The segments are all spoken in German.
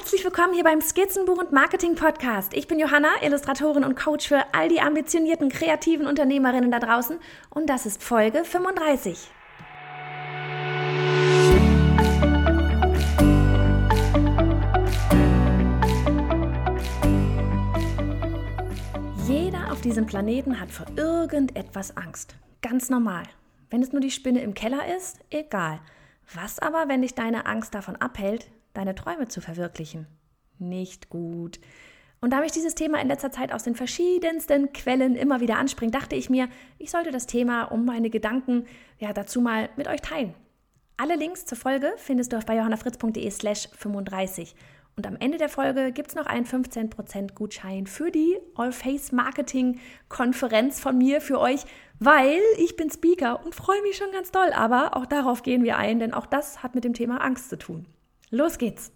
Herzlich willkommen hier beim Skizzenbuch und Marketing Podcast. Ich bin Johanna, Illustratorin und Coach für all die ambitionierten kreativen Unternehmerinnen da draußen und das ist Folge 35. Jeder auf diesem Planeten hat vor irgendetwas Angst. Ganz normal. Wenn es nur die Spinne im Keller ist, egal. Was aber, wenn dich deine Angst davon abhält, deine Träume zu verwirklichen? Nicht gut. Und da mich dieses Thema in letzter Zeit aus den verschiedensten Quellen immer wieder anspringt, dachte ich mir, ich sollte das Thema um meine Gedanken ja dazu mal mit euch teilen. Alle Links zur Folge findest du auf bei johannafritz.de slash 35. Und am Ende der Folge gibt es noch einen 15% Gutschein für die All-Face Marketing Konferenz von mir für euch, weil ich bin Speaker und freue mich schon ganz doll. Aber auch darauf gehen wir ein, denn auch das hat mit dem Thema Angst zu tun. Los geht's!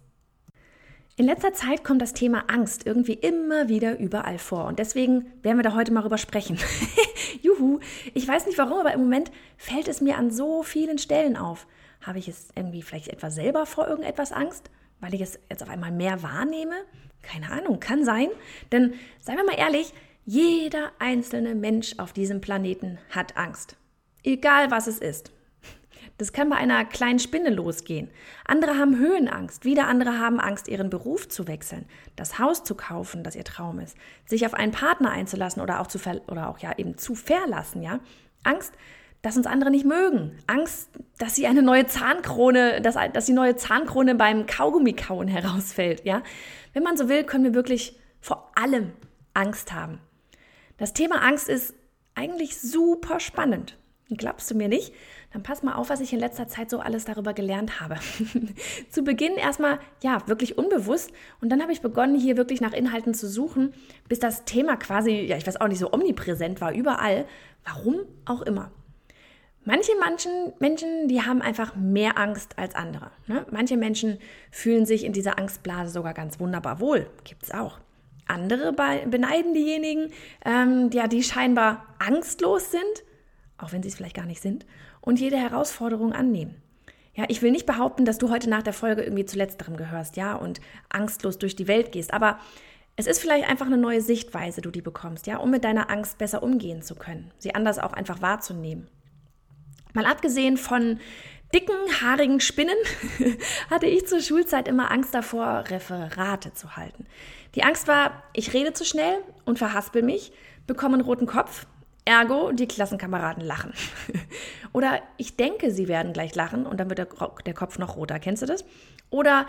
In letzter Zeit kommt das Thema Angst irgendwie immer wieder überall vor und deswegen werden wir da heute mal drüber sprechen. Juhu, ich weiß nicht warum, aber im Moment fällt es mir an so vielen Stellen auf. Habe ich es irgendwie vielleicht etwa selber vor irgendetwas Angst? weil ich es jetzt auf einmal mehr wahrnehme? Keine Ahnung, kann sein. Denn seien wir mal ehrlich, jeder einzelne Mensch auf diesem Planeten hat Angst. Egal was es ist. Das kann bei einer kleinen Spinne losgehen. Andere haben Höhenangst, wieder andere haben Angst, ihren Beruf zu wechseln, das Haus zu kaufen, das ihr Traum ist, sich auf einen Partner einzulassen oder auch zu oder auch ja eben zu verlassen, ja? Angst, dass uns andere nicht mögen. Angst, dass sie eine neue Zahnkrone, dass, dass die neue Zahnkrone beim Kaugummikauen herausfällt. Ja? Wenn man so will, können wir wirklich vor allem Angst haben. Das Thema Angst ist eigentlich super spannend. Glaubst du mir nicht? Dann pass mal auf, was ich in letzter Zeit so alles darüber gelernt habe. zu Beginn erstmal, ja, wirklich unbewusst. Und dann habe ich begonnen, hier wirklich nach Inhalten zu suchen, bis das Thema quasi, ja, ich weiß auch nicht, so omnipräsent war, überall. Warum auch immer. Manche Menschen, Menschen, die haben einfach mehr Angst als andere. Ne? Manche Menschen fühlen sich in dieser Angstblase sogar ganz wunderbar wohl. Gibt es auch. Andere beneiden diejenigen, ähm, ja, die scheinbar angstlos sind, auch wenn sie es vielleicht gar nicht sind, und jede Herausforderung annehmen. Ja, ich will nicht behaupten, dass du heute nach der Folge irgendwie zu letzterem gehörst, ja, und angstlos durch die Welt gehst, aber es ist vielleicht einfach eine neue Sichtweise, du die bekommst, ja, um mit deiner Angst besser umgehen zu können, sie anders auch einfach wahrzunehmen. Mal abgesehen von dicken, haarigen Spinnen hatte ich zur Schulzeit immer Angst davor, Referate zu halten. Die Angst war, ich rede zu schnell und verhaspel mich, bekomme einen roten Kopf, ergo die Klassenkameraden lachen. Oder ich denke, sie werden gleich lachen und dann wird der, der Kopf noch roter. Kennst du das? Oder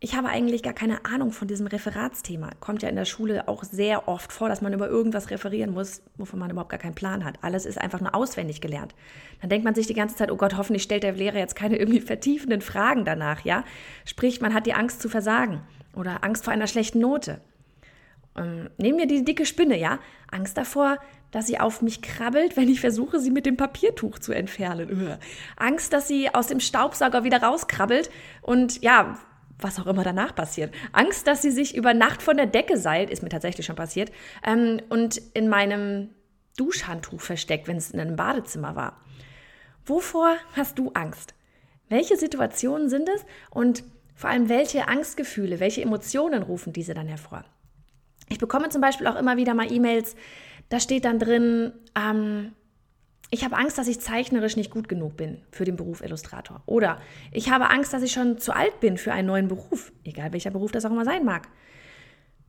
ich habe eigentlich gar keine Ahnung von diesem Referatsthema. Kommt ja in der Schule auch sehr oft vor, dass man über irgendwas referieren muss, wovon man überhaupt gar keinen Plan hat. Alles ist einfach nur auswendig gelernt. Dann denkt man sich die ganze Zeit, oh Gott, hoffentlich stellt der Lehrer jetzt keine irgendwie vertiefenden Fragen danach, ja? Sprich, man hat die Angst zu versagen oder Angst vor einer schlechten Note. Ähm, nehmen wir die dicke Spinne, ja? Angst davor, dass sie auf mich krabbelt, wenn ich versuche, sie mit dem Papiertuch zu entfernen. Angst, dass sie aus dem Staubsauger wieder rauskrabbelt und ja, was auch immer danach passiert. Angst, dass sie sich über Nacht von der Decke seilt, ist mir tatsächlich schon passiert, ähm, und in meinem Duschhandtuch versteckt, wenn es in einem Badezimmer war. Wovor hast du Angst? Welche Situationen sind es und vor allem welche Angstgefühle, welche Emotionen rufen diese dann hervor? Ich bekomme zum Beispiel auch immer wieder mal E-Mails, da steht dann drin, ähm, ich habe Angst, dass ich zeichnerisch nicht gut genug bin für den Beruf Illustrator. Oder ich habe Angst, dass ich schon zu alt bin für einen neuen Beruf, egal welcher Beruf das auch immer sein mag.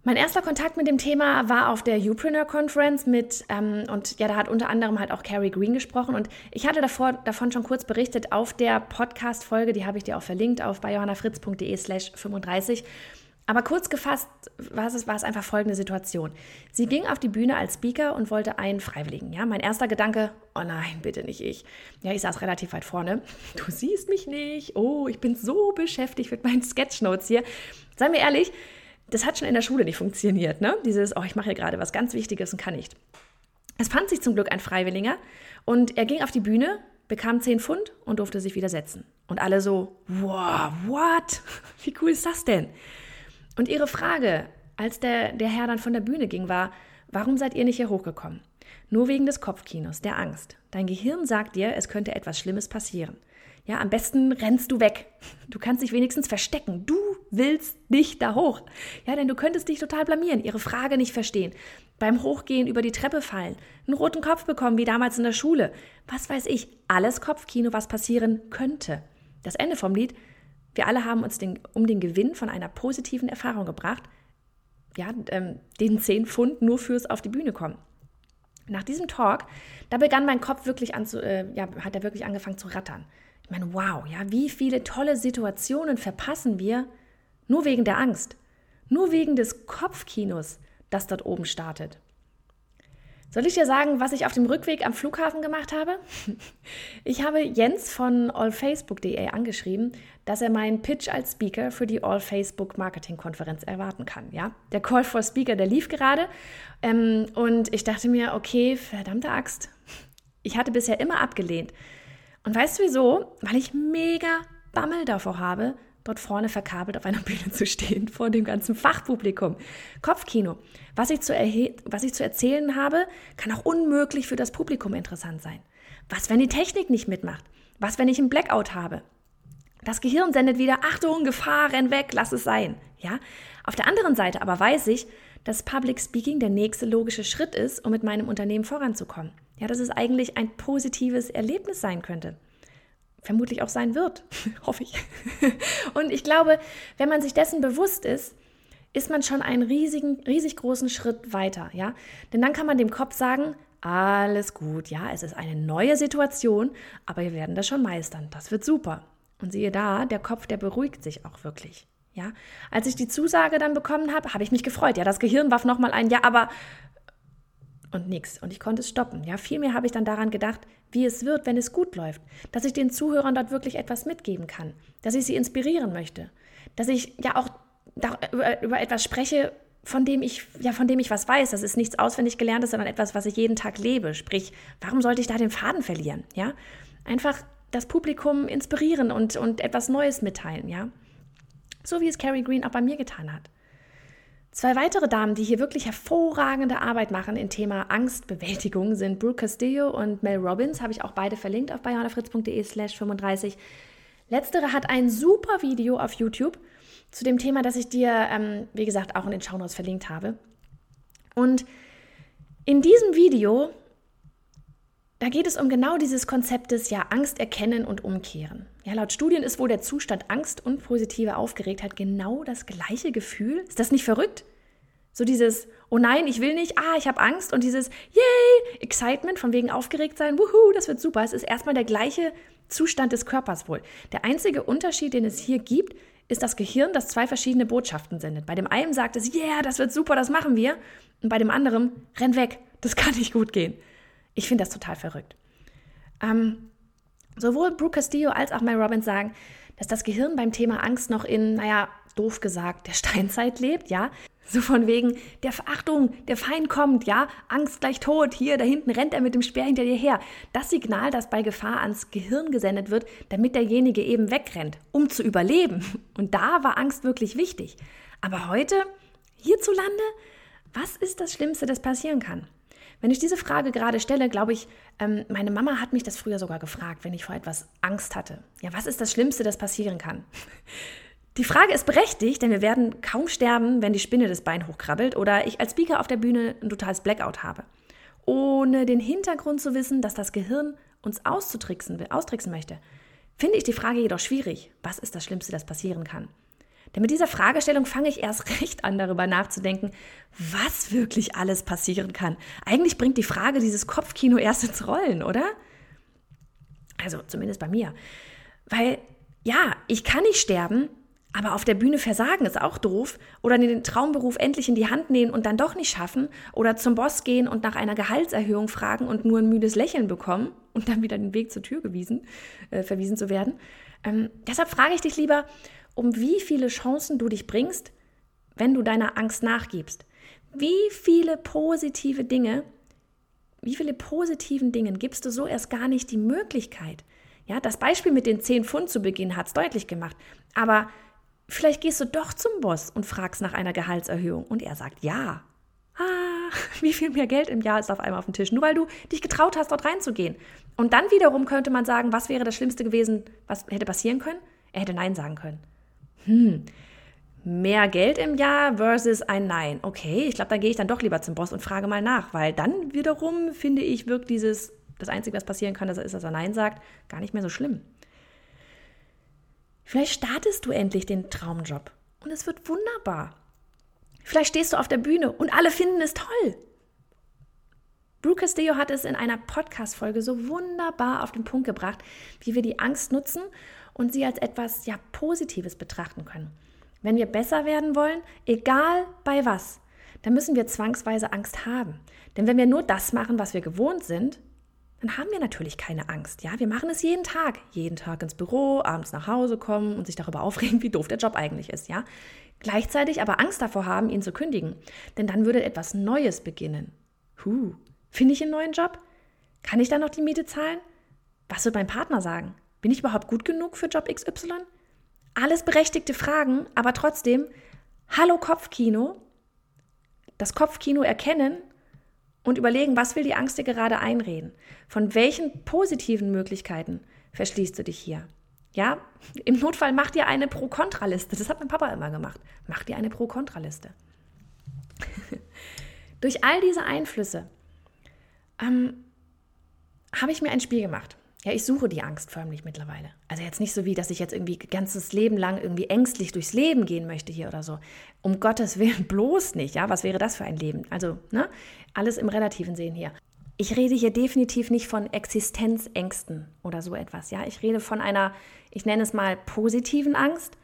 Mein erster Kontakt mit dem Thema war auf der Upreneur Conference mit, ähm, und ja, da hat unter anderem halt auch Carrie Green gesprochen. Und ich hatte davor, davon schon kurz berichtet auf der Podcast-Folge, die habe ich dir auch verlinkt auf bei johannafritz.de slash 35. Aber kurz gefasst war es, war es einfach folgende Situation. Sie ging auf die Bühne als Speaker und wollte einen Freiwilligen. Ja, mein erster Gedanke, oh nein, bitte nicht ich. Ja, ich saß relativ weit vorne. Du siehst mich nicht. Oh, ich bin so beschäftigt mit meinen Sketchnotes hier. Seien wir ehrlich, das hat schon in der Schule nicht funktioniert. Ne? Dieses, oh, ich mache hier gerade was ganz Wichtiges und kann nicht. Es fand sich zum Glück ein Freiwilliger und er ging auf die Bühne, bekam 10 Pfund und durfte sich wieder setzen. Und alle so, wow, what? Wie cool ist das denn? Und ihre Frage, als der, der Herr dann von der Bühne ging, war, warum seid ihr nicht hier hochgekommen? Nur wegen des Kopfkinos, der Angst. Dein Gehirn sagt dir, es könnte etwas Schlimmes passieren. Ja, am besten rennst du weg. Du kannst dich wenigstens verstecken. Du willst nicht da hoch. Ja, denn du könntest dich total blamieren, ihre Frage nicht verstehen, beim Hochgehen über die Treppe fallen, einen roten Kopf bekommen, wie damals in der Schule. Was weiß ich, alles Kopfkino, was passieren könnte. Das Ende vom Lied, wir alle haben uns den, um den Gewinn von einer positiven Erfahrung gebracht, ja, ähm, den 10 Pfund nur fürs auf die Bühne kommen. Nach diesem Talk, da begann mein Kopf wirklich an zu, äh, ja, hat er wirklich angefangen zu rattern. Ich meine, wow, ja, wie viele tolle Situationen verpassen wir nur wegen der Angst, nur wegen des Kopfkinos, das dort oben startet. Soll ich dir sagen, was ich auf dem Rückweg am Flughafen gemacht habe? Ich habe Jens von allfacebook.de angeschrieben, dass er meinen Pitch als Speaker für die All Facebook Marketing Konferenz erwarten kann. Ja, der Call for Speaker, der lief gerade ähm, und ich dachte mir, okay, verdammte Axt, ich hatte bisher immer abgelehnt. Und weißt du wieso? Weil ich mega Bammel davor habe, dort vorne verkabelt auf einer Bühne zu stehen, vor dem ganzen Fachpublikum. Kopfkino. Was ich, zu was ich zu erzählen habe, kann auch unmöglich für das Publikum interessant sein. Was, wenn die Technik nicht mitmacht? Was, wenn ich einen Blackout habe? Das Gehirn sendet wieder, Achtung, Gefahr, renn weg, lass es sein. Ja? Auf der anderen Seite aber weiß ich, dass Public Speaking der nächste logische Schritt ist, um mit meinem Unternehmen voranzukommen. Ja, dass es eigentlich ein positives Erlebnis sein könnte vermutlich auch sein wird, hoffe ich. Und ich glaube, wenn man sich dessen bewusst ist, ist man schon einen riesigen, riesig großen Schritt weiter, ja? Denn dann kann man dem Kopf sagen, alles gut, ja, es ist eine neue Situation, aber wir werden das schon meistern. Das wird super. Und siehe da, der Kopf, der beruhigt sich auch wirklich. Ja, als ich die Zusage dann bekommen habe, habe ich mich gefreut. Ja, das Gehirn warf nochmal ein, ja, aber und nichts. Und ich konnte es stoppen. Ja, vielmehr habe ich dann daran gedacht, wie es wird, wenn es gut läuft. Dass ich den Zuhörern dort wirklich etwas mitgeben kann. Dass ich sie inspirieren möchte. Dass ich ja auch über, etwas spreche, von dem ich, ja, von dem ich was weiß. Das ist nichts auswendig gelerntes, sondern etwas, was ich jeden Tag lebe. Sprich, warum sollte ich da den Faden verlieren? Ja, einfach das Publikum inspirieren und, und etwas Neues mitteilen, ja. So wie es Carrie Green auch bei mir getan hat. Zwei weitere Damen, die hier wirklich hervorragende Arbeit machen im Thema Angstbewältigung, sind Brooke Castillo und Mel Robbins. Habe ich auch beide verlinkt auf bayonafritz.de slash 35. Letztere hat ein super Video auf YouTube zu dem Thema, das ich dir, ähm, wie gesagt, auch in den Shownotes verlinkt habe. Und in diesem Video, da geht es um genau dieses Konzept des ja Angst erkennen und umkehren. Ja, laut Studien ist wohl der Zustand Angst und positive Aufgeregtheit genau das gleiche Gefühl. Ist das nicht verrückt? So dieses, oh nein, ich will nicht, ah, ich habe Angst und dieses, yay, Excitement von wegen aufgeregt sein, wuhu, das wird super. Es ist erstmal der gleiche Zustand des Körpers wohl. Der einzige Unterschied, den es hier gibt, ist das Gehirn, das zwei verschiedene Botschaften sendet. Bei dem einen sagt es, yeah, das wird super, das machen wir. Und bei dem anderen, renn weg, das kann nicht gut gehen. Ich finde das total verrückt. Ähm, Sowohl Brooke Castillo als auch Mel Robbins sagen, dass das Gehirn beim Thema Angst noch in, naja, doof gesagt, der Steinzeit lebt, ja. So von wegen, der Verachtung, der Feind kommt, ja, Angst gleich tot, hier, da hinten rennt er mit dem Speer hinter dir her. Das Signal, das bei Gefahr ans Gehirn gesendet wird, damit derjenige eben wegrennt, um zu überleben. Und da war Angst wirklich wichtig. Aber heute, hierzulande, was ist das Schlimmste, das passieren kann? Wenn ich diese Frage gerade stelle, glaube ich, ähm, meine Mama hat mich das früher sogar gefragt, wenn ich vor etwas Angst hatte. Ja, was ist das Schlimmste, das passieren kann? Die Frage ist berechtigt, denn wir werden kaum sterben, wenn die Spinne das Bein hochkrabbelt oder ich als Speaker auf der Bühne ein totales Blackout habe. Ohne den Hintergrund zu wissen, dass das Gehirn uns auszutricksen, austricksen möchte, finde ich die Frage jedoch schwierig. Was ist das Schlimmste, das passieren kann? Denn mit dieser Fragestellung fange ich erst recht an, darüber nachzudenken, was wirklich alles passieren kann. Eigentlich bringt die Frage dieses Kopfkino erst ins Rollen, oder? Also zumindest bei mir. Weil, ja, ich kann nicht sterben, aber auf der Bühne versagen ist auch doof. Oder den Traumberuf endlich in die Hand nehmen und dann doch nicht schaffen. Oder zum Boss gehen und nach einer Gehaltserhöhung fragen und nur ein müdes Lächeln bekommen und dann wieder den Weg zur Tür gewiesen, äh, verwiesen zu werden. Ähm, deshalb frage ich dich lieber, um wie viele Chancen du dich bringst, wenn du deiner Angst nachgibst. Wie viele positive Dinge, wie viele positiven Dingen gibst du so erst gar nicht die Möglichkeit? Ja, das Beispiel mit den 10 Pfund zu Beginn hat es deutlich gemacht. Aber vielleicht gehst du doch zum Boss und fragst nach einer Gehaltserhöhung und er sagt ja. Ah, wie viel mehr Geld im Jahr ist auf einmal auf dem Tisch, nur weil du dich getraut hast, dort reinzugehen. Und dann wiederum könnte man sagen, was wäre das Schlimmste gewesen, was hätte passieren können? Er hätte Nein sagen können. Hm, mehr Geld im Jahr versus ein Nein. Okay, ich glaube, dann gehe ich dann doch lieber zum Boss und frage mal nach, weil dann wiederum finde ich, wirkt dieses, das Einzige, was passieren kann, ist, dass er Nein sagt, gar nicht mehr so schlimm. Vielleicht startest du endlich den Traumjob und es wird wunderbar. Vielleicht stehst du auf der Bühne und alle finden es toll. Drew Castillo hat es in einer Podcast-Folge so wunderbar auf den Punkt gebracht, wie wir die Angst nutzen und sie als etwas ja Positives betrachten können. Wenn wir besser werden wollen, egal bei was, dann müssen wir zwangsweise Angst haben. Denn wenn wir nur das machen, was wir gewohnt sind, dann haben wir natürlich keine Angst. Ja, wir machen es jeden Tag, jeden Tag ins Büro, abends nach Hause kommen und sich darüber aufregen, wie doof der Job eigentlich ist. Ja, gleichzeitig aber Angst davor haben, ihn zu kündigen, denn dann würde etwas Neues beginnen. Huh, finde ich einen neuen Job? Kann ich dann noch die Miete zahlen? Was wird mein Partner sagen? Bin ich überhaupt gut genug für Job XY? Alles berechtigte Fragen, aber trotzdem, hallo Kopfkino, das Kopfkino erkennen und überlegen, was will die Angst dir gerade einreden? Von welchen positiven Möglichkeiten verschließt du dich hier? Ja, im Notfall mach dir eine Pro-Kontra-Liste. Das hat mein Papa immer gemacht. Mach dir eine Pro-Kontra-Liste. Durch all diese Einflüsse ähm, habe ich mir ein Spiel gemacht. Ja, ich suche die Angst förmlich mittlerweile. Also jetzt nicht so wie, dass ich jetzt irgendwie ganzes Leben lang irgendwie ängstlich durchs Leben gehen möchte hier oder so. Um Gottes Willen bloß nicht. Ja, was wäre das für ein Leben? Also, ne? Alles im Relativen sehen hier. Ich rede hier definitiv nicht von Existenzängsten oder so etwas. Ja, ich rede von einer, ich nenne es mal positiven Angst.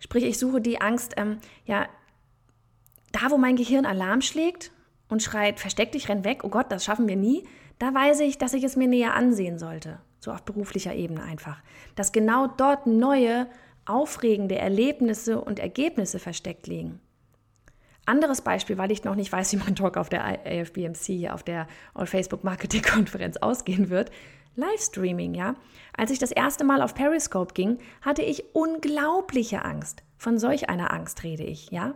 Sprich, ich suche die Angst, ähm, ja, da wo mein Gehirn Alarm schlägt und schreit, versteck dich, renn weg, oh Gott, das schaffen wir nie da weiß ich, dass ich es mir näher ansehen sollte, so auf beruflicher Ebene einfach, dass genau dort neue, aufregende Erlebnisse und Ergebnisse versteckt liegen. Anderes Beispiel, weil ich noch nicht weiß, wie mein Talk auf der AFBMC, auf der Facebook Marketing Konferenz ausgehen wird. Livestreaming, ja. Als ich das erste Mal auf Periscope ging, hatte ich unglaubliche Angst. Von solch einer Angst rede ich, ja.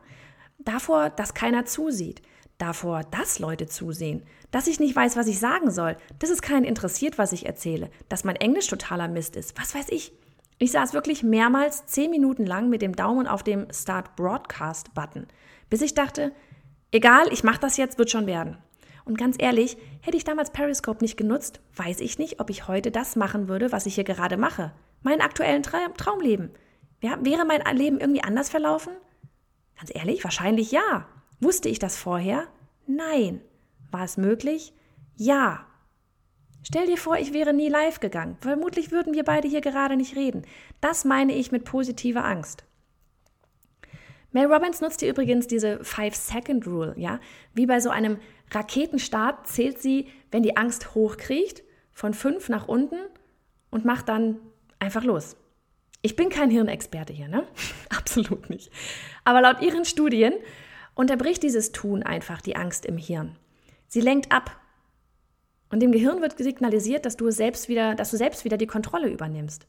Davor, dass keiner zusieht, davor, dass Leute zusehen, dass ich nicht weiß, was ich sagen soll, dass es keinen interessiert, was ich erzähle, dass mein Englisch totaler Mist ist, was weiß ich. Ich saß wirklich mehrmals zehn Minuten lang mit dem Daumen auf dem Start Broadcast Button, bis ich dachte, egal, ich mache das jetzt, wird schon werden. Und ganz ehrlich, hätte ich damals Periscope nicht genutzt, weiß ich nicht, ob ich heute das machen würde, was ich hier gerade mache. Meinen aktuellen Traumleben. Wäre mein Leben irgendwie anders verlaufen? Ganz ehrlich, wahrscheinlich ja. Wusste ich das vorher? Nein. War es möglich? Ja. Stell dir vor, ich wäre nie live gegangen. Vermutlich würden wir beide hier gerade nicht reden. Das meine ich mit positiver Angst. Mel Robbins nutzt hier übrigens diese Five-Second-Rule, ja. Wie bei so einem Raketenstart zählt sie, wenn die Angst hochkriecht, von fünf nach unten und macht dann einfach los. Ich bin kein Hirnexperte hier, ne? Absolut nicht. Aber laut ihren Studien unterbricht dieses Tun einfach die Angst im Hirn. Sie lenkt ab. Und dem Gehirn wird signalisiert, dass du selbst wieder, dass du selbst wieder die Kontrolle übernimmst.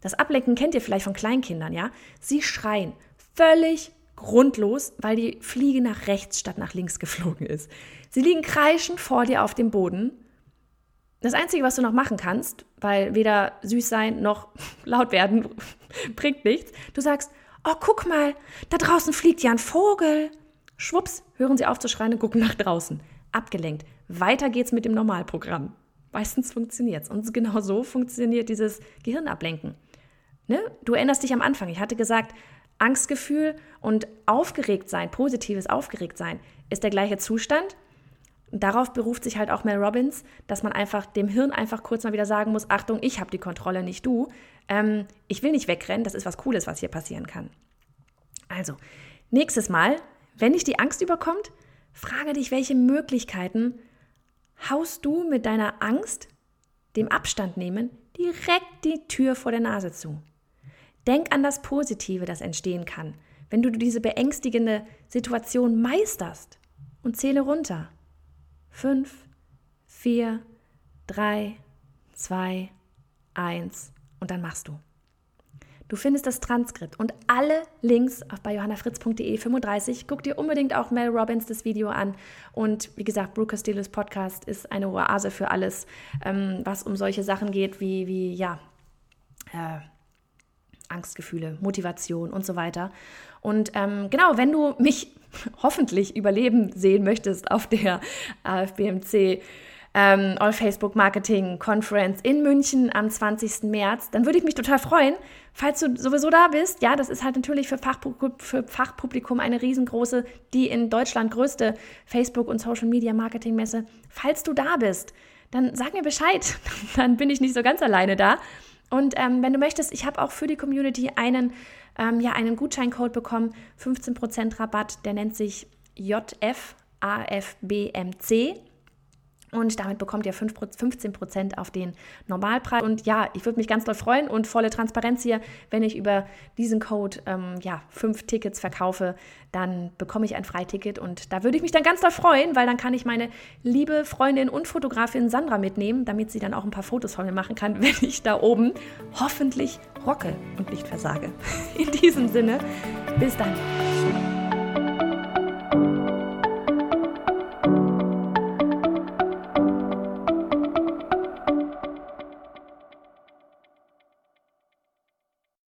Das Ablenken kennt ihr vielleicht von Kleinkindern, ja? Sie schreien völlig grundlos, weil die Fliege nach rechts statt nach links geflogen ist. Sie liegen kreischend vor dir auf dem Boden. Das Einzige, was du noch machen kannst, weil weder süß sein noch laut werden bringt nichts, du sagst, oh, guck mal, da draußen fliegt ja ein Vogel. Schwupps, hören sie auf zu schreien und gucken nach draußen. Abgelenkt. Weiter geht's mit dem Normalprogramm. Meistens funktioniert es. Und genau so funktioniert dieses Gehirnablenken. Ne? Du erinnerst dich am Anfang. Ich hatte gesagt, Angstgefühl und aufgeregt sein, positives aufgeregt sein, ist der gleiche Zustand. darauf beruft sich halt auch Mel Robbins, dass man einfach dem Hirn einfach kurz mal wieder sagen muss: Achtung, ich habe die Kontrolle, nicht du. Ähm, ich will nicht wegrennen, das ist was Cooles, was hier passieren kann. Also, nächstes Mal wenn dich die Angst überkommt, frage dich, welche Möglichkeiten haust du mit deiner Angst, dem Abstand nehmen, direkt die Tür vor der Nase zu. Denk an das Positive, das entstehen kann, wenn du diese beängstigende Situation meisterst und zähle runter. Fünf, vier, drei, zwei, eins und dann machst du. Du findest das Transkript und alle Links bei johannafritz.de 35. Guck dir unbedingt auch Mel Robbins das Video an. Und wie gesagt, Brooker Steelers Podcast ist eine Oase für alles, ähm, was um solche Sachen geht, wie, wie ja, äh, Angstgefühle, Motivation und so weiter. Und ähm, genau, wenn du mich hoffentlich überleben sehen möchtest auf der AFBMC ähm, All Facebook Marketing Conference in München am 20. März, dann würde ich mich total freuen, falls du sowieso da bist. Ja, das ist halt natürlich für, Fachpublikum, für Fachpublikum eine riesengroße, die in Deutschland größte Facebook- und Social Media Marketing Messe. Falls du da bist, dann sag mir Bescheid, dann bin ich nicht so ganz alleine da. Und ähm, wenn du möchtest, ich habe auch für die Community einen, ähm, ja, einen Gutscheincode bekommen, 15% Rabatt, der nennt sich JFAFBMC. Und damit bekommt ihr 15% auf den Normalpreis. Und ja, ich würde mich ganz doll freuen und volle Transparenz hier, wenn ich über diesen Code ähm, ja, fünf Tickets verkaufe, dann bekomme ich ein Freiticket. Und da würde ich mich dann ganz doll freuen, weil dann kann ich meine liebe Freundin und Fotografin Sandra mitnehmen, damit sie dann auch ein paar Fotos von mir machen kann, wenn ich da oben hoffentlich rocke und nicht versage. In diesem Sinne, bis dann.